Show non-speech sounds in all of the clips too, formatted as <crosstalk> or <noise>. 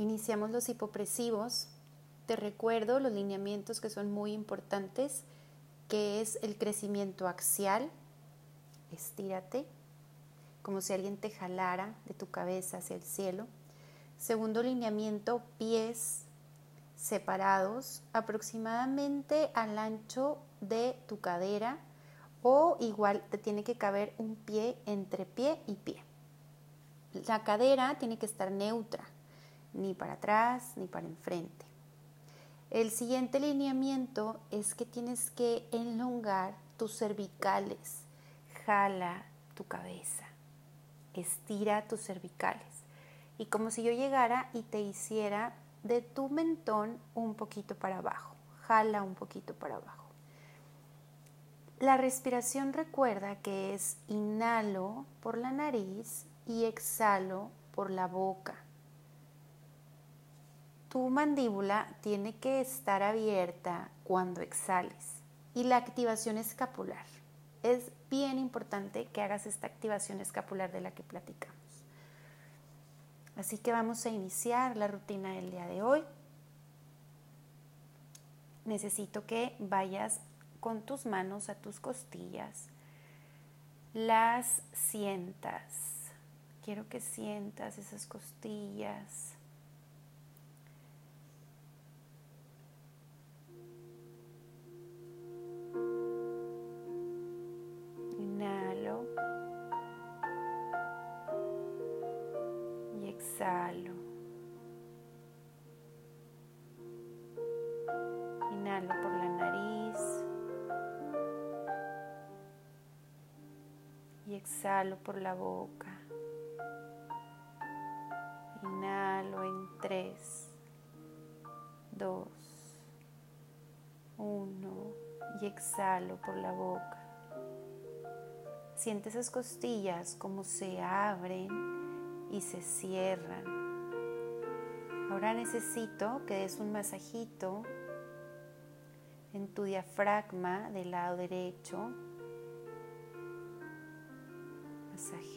Iniciamos los hipopresivos. Te recuerdo los lineamientos que son muy importantes, que es el crecimiento axial. Estírate, como si alguien te jalara de tu cabeza hacia el cielo. Segundo lineamiento, pies separados aproximadamente al ancho de tu cadera o igual te tiene que caber un pie entre pie y pie. La cadera tiene que estar neutra, ni para atrás ni para enfrente. El siguiente lineamiento es que tienes que enlongar tus cervicales. Jala tu cabeza. Estira tus cervicales. Y como si yo llegara y te hiciera de tu mentón un poquito para abajo. Jala un poquito para abajo. La respiración recuerda que es inhalo por la nariz y exhalo por la boca. Tu mandíbula tiene que estar abierta cuando exhales y la activación escapular. Es bien importante que hagas esta activación escapular de la que platicamos. Así que vamos a iniciar la rutina del día de hoy. Necesito que vayas con tus manos a tus costillas, las sientas. Quiero que sientas esas costillas. Y exhalo por la boca. Inhalo en 3, 2, 1 y exhalo por la boca. Siente esas costillas como se abren y se cierran. Ahora necesito que des un masajito en tu diafragma del lado derecho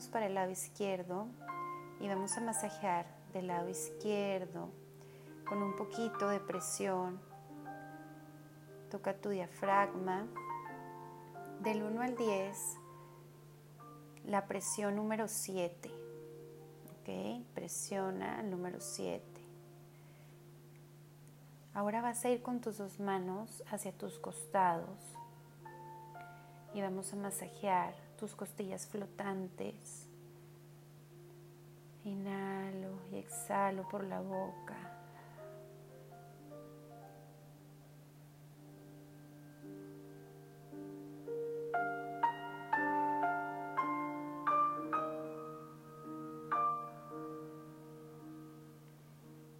Para el lado izquierdo y vamos a masajear del lado izquierdo con un poquito de presión. Toca tu diafragma. Del 1 al 10, la presión número 7. ¿Ok? Presiona el número 7. Ahora vas a ir con tus dos manos hacia tus costados y vamos a masajear tus costillas flotantes. Inhalo y exhalo por la boca.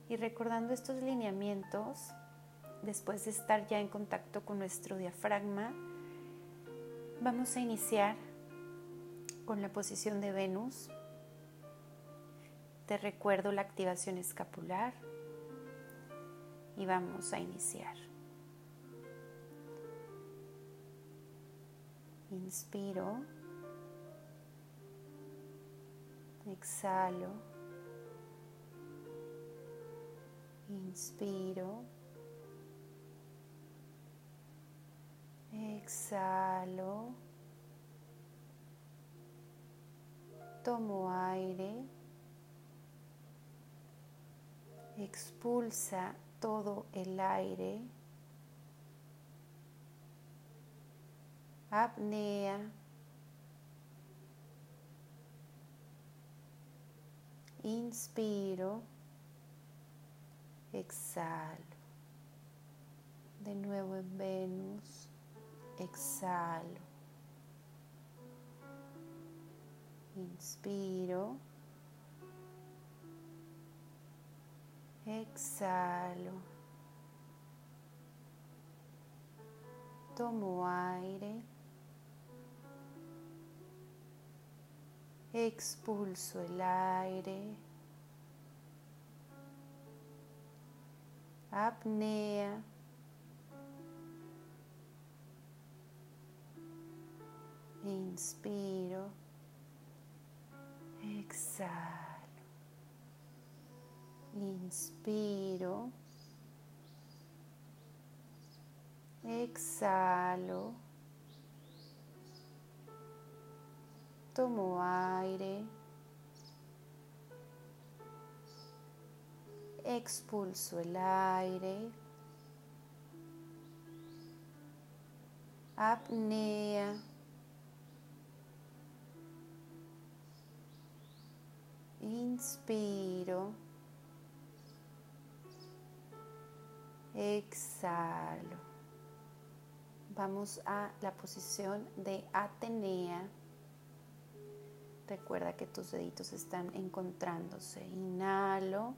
Y recordando estos lineamientos, después de estar ya en contacto con nuestro diafragma, vamos a iniciar con la posición de Venus. Te recuerdo la activación escapular y vamos a iniciar. Inspiro, exhalo, inspiro, exhalo. Tomo aire, expulsa todo el aire, apnea, inspiro, exhalo, de nuevo en Venus, exhalo. Inspiro. Exhalo. Tomo aire. Expulso el aire. Apnea. Inspiro. Exhalo. Inspiro. Exhalo. Tomo aire. Expulso el aire. Apnea. Inspiro. Exhalo. Vamos a la posición de Atenea. Recuerda que tus deditos están encontrándose. Inhalo.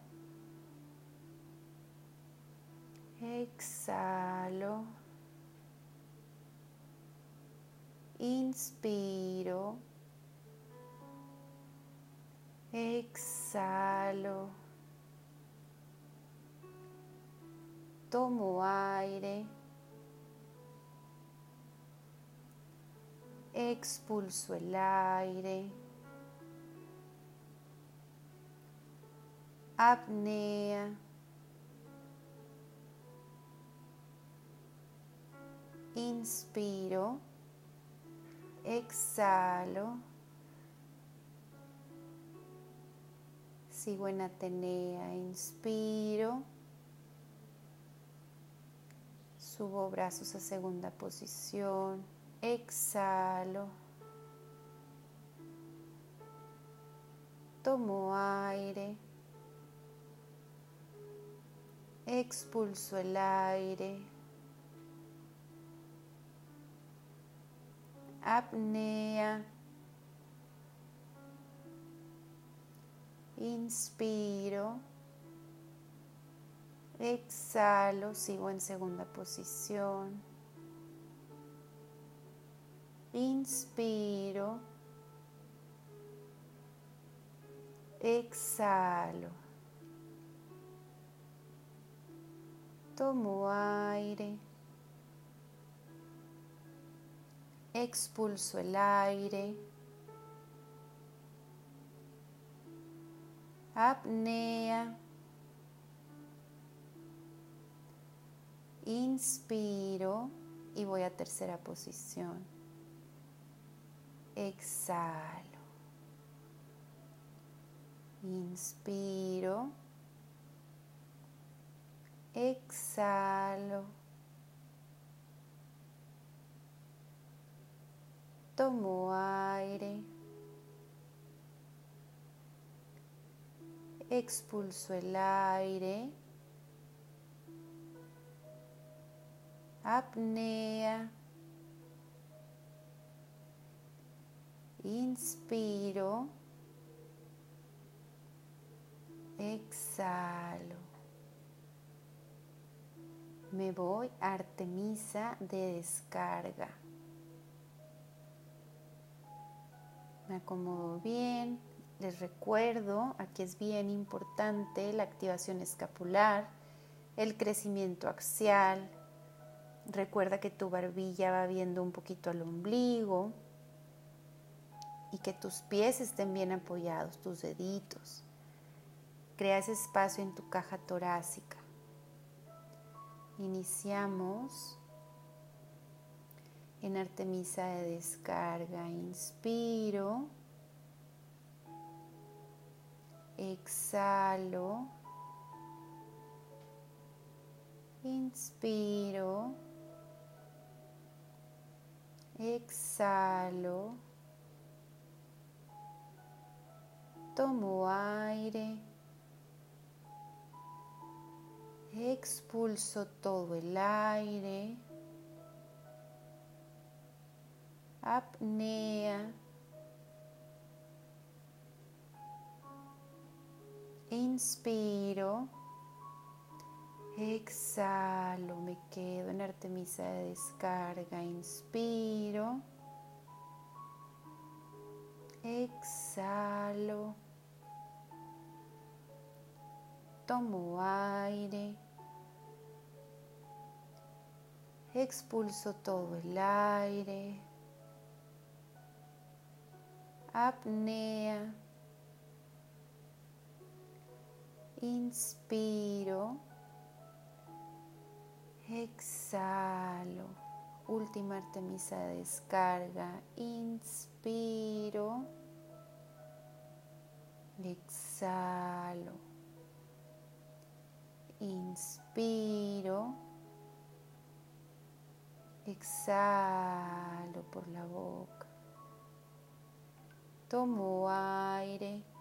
Exhalo. Inspiro. Exhalo. Tomo aire. Expulso el aire. Apnea. Inspiro. Exhalo. Sigo en Atenea, inspiro. Subo brazos a segunda posición. Exhalo. Tomo aire. Expulso el aire. Apnea. Inspiro. Exhalo, sigo en segunda posición. Inspiro. Exhalo. Tomo aire. Expulso el aire. Apnea. Inspiro y voy a tercera posición. Exhalo. Inspiro. Exhalo. Tomo aire. Expulso el aire, apnea, inspiro, exhalo. Me voy Artemisa de descarga. Me acomodo bien les recuerdo, aquí es bien importante la activación escapular, el crecimiento axial. Recuerda que tu barbilla va viendo un poquito al ombligo y que tus pies estén bien apoyados, tus deditos. Crea ese espacio en tu caja torácica. Iniciamos en Artemisa de descarga. Inspiro. Exhalo. Inspiro. Exhalo. Tomo aire. Expulso todo el aire. Apnea. Inspiro. Exhalo, me quedo en Artemisa de descarga. Inspiro. Exhalo. Tomo aire. Expulso todo el aire. Apnea. Inspiro. Exhalo. Última Artemisa de descarga. Inspiro. Exhalo. Inspiro. Exhalo por la boca. Tomo aire.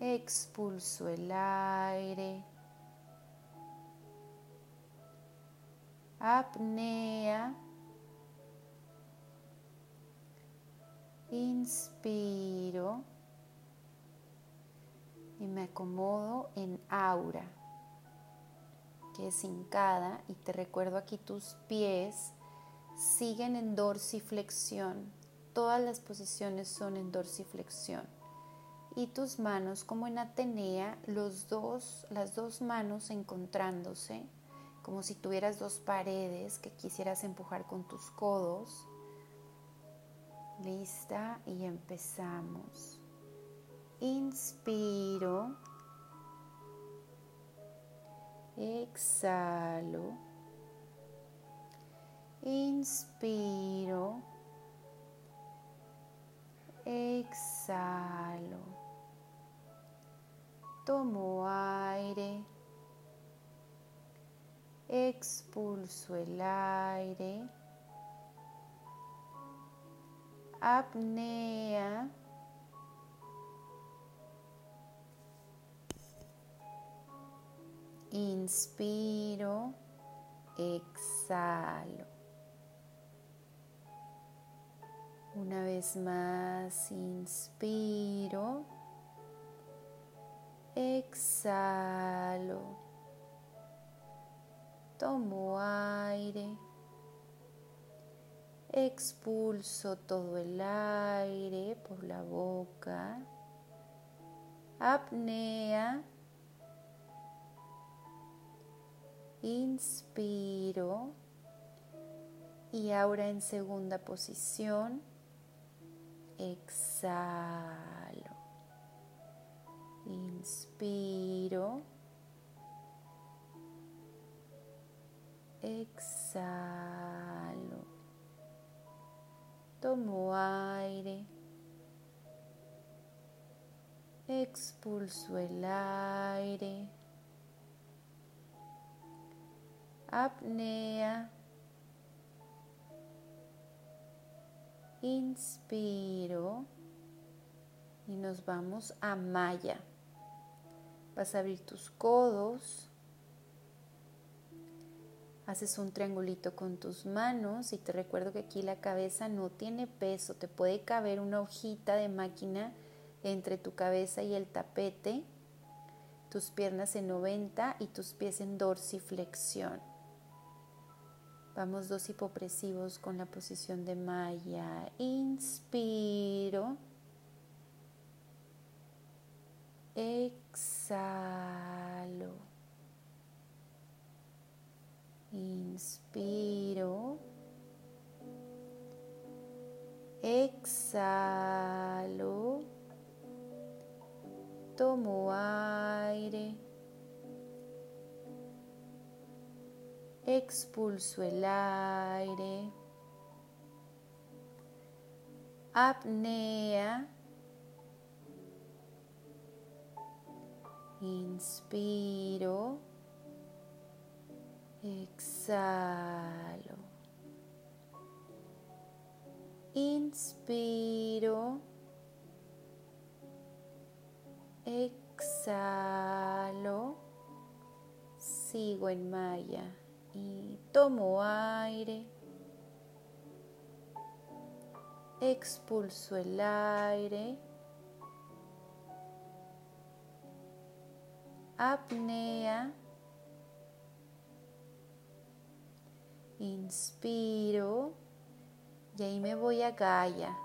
Expulso el aire. apnea. Inspiro y me acomodo en aura, que es hincada, y te recuerdo aquí tus pies siguen en dorsiflexión. Todas las posiciones son en dorsiflexión. Y tus manos, como en Atenea, los dos, las dos manos encontrándose como si tuvieras dos paredes que quisieras empujar con tus codos. Lista y empezamos. Inspiro. Exhalo. Inspiro. Exhalo. Tomo aire expulso el aire, apnea, inspiro, exhalo. Una vez más, inspiro, exhalo. Tomo aire. Expulso todo el aire por la boca. Apnea. Inspiro. Y ahora en segunda posición. Exhalo. Inspiro. exhalo. Tomo aire. Expulso el aire. Apnea. Inspiro. Y nos vamos a Maya. Vas a abrir tus codos Haces un triangulito con tus manos y te recuerdo que aquí la cabeza no tiene peso, te puede caber una hojita de máquina entre tu cabeza y el tapete, tus piernas en 90 y tus pies en dorsiflexión. Vamos dos hipopresivos con la posición de Maya. Inspiro. Exhalo. Inspiro. Exhalo. Tomo aire. Expulso el aire. Apnea. Inspiro. Exhalo. Inspiro. Exhalo. Sigo en maya y tomo aire. Expulso el aire. Apnea. Inspiro y ahí me voy a Gaia.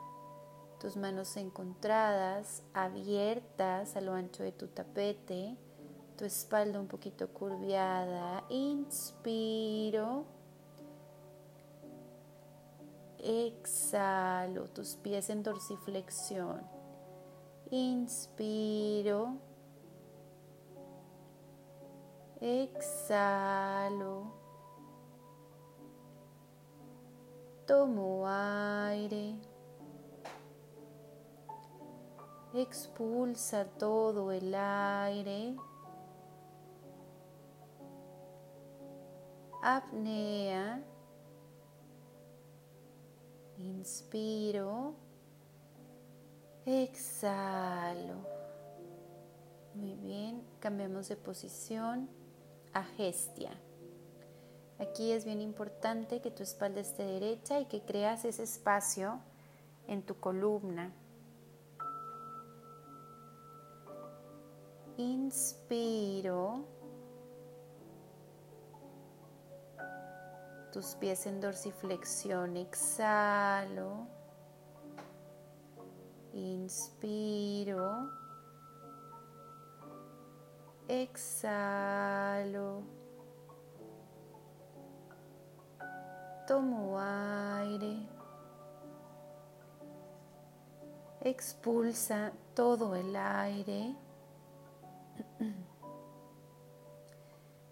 Tus manos encontradas, abiertas a lo ancho de tu tapete, tu espalda un poquito curviada. Inspiro. Exhalo, tus pies en dorsiflexión. Inspiro. Exhalo. Tomo aire. Expulsa todo el aire. Apnea. Inspiro. Exhalo. Muy bien, cambiamos de posición a gestia. Aquí es bien importante que tu espalda esté derecha y que creas ese espacio en tu columna. Inspiro. Tus pies en dorsiflexión. Exhalo. Inspiro. Exhalo. Tomo aire. Expulsa todo el aire. <clears throat>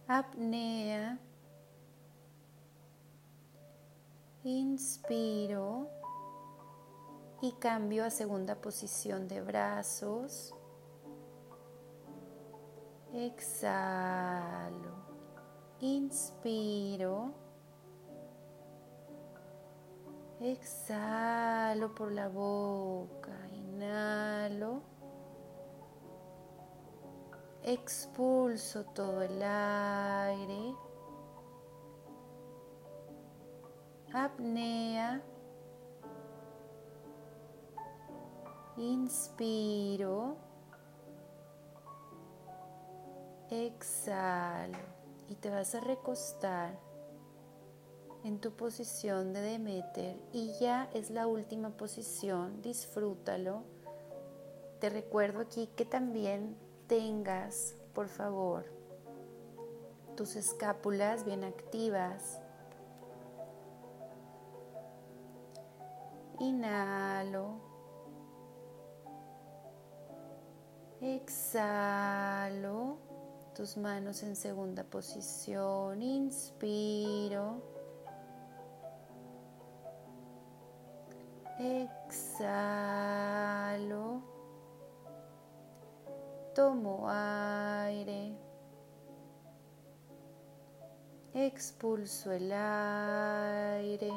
Apnea. Inspiro y cambio a segunda posición de brazos. Exhalo. Inspiro. Exhalo por la boca, inhalo. Expulso todo el aire. Apnea. Inspiro. Exhalo. Y te vas a recostar en tu posición de Demeter y ya es la última posición, disfrútalo. Te recuerdo aquí que también tengas, por favor, tus escápulas bien activas. Inhalo. Exhalo. Tus manos en segunda posición. Inspiro. Exhalo. Tomo aire. Expulso el aire.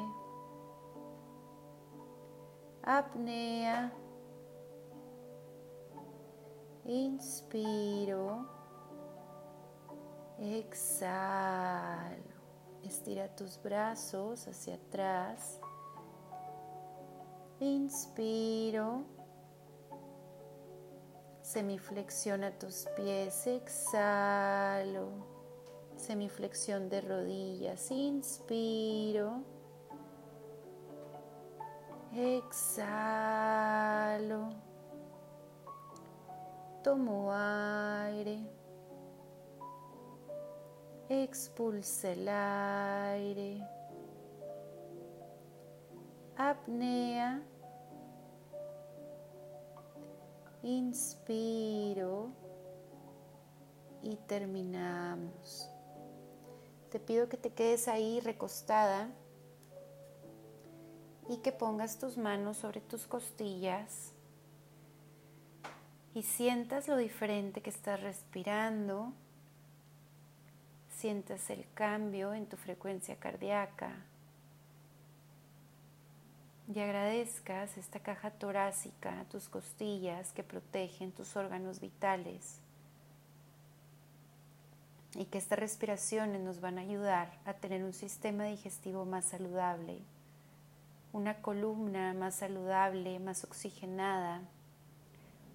Apnea. Inspiro. Exhalo. Estira tus brazos hacia atrás. Inspiro. Semiflexiona tus pies. Exhalo. Semiflexión de rodillas. Inspiro. Exhalo. Tomo aire. Expulsa el aire. Apnea. Inspiro y terminamos. Te pido que te quedes ahí recostada y que pongas tus manos sobre tus costillas y sientas lo diferente que estás respirando, sientas el cambio en tu frecuencia cardíaca y agradezcas esta caja torácica, tus costillas que protegen tus órganos vitales y que estas respiraciones nos van a ayudar a tener un sistema digestivo más saludable, una columna más saludable, más oxigenada,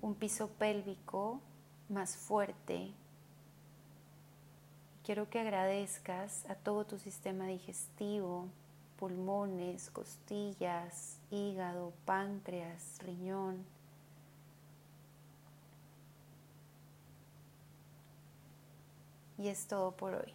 un piso pélvico más fuerte, Quiero que agradezcas a todo tu sistema digestivo, pulmones, costillas, hígado, páncreas, riñón. Y es todo por hoy.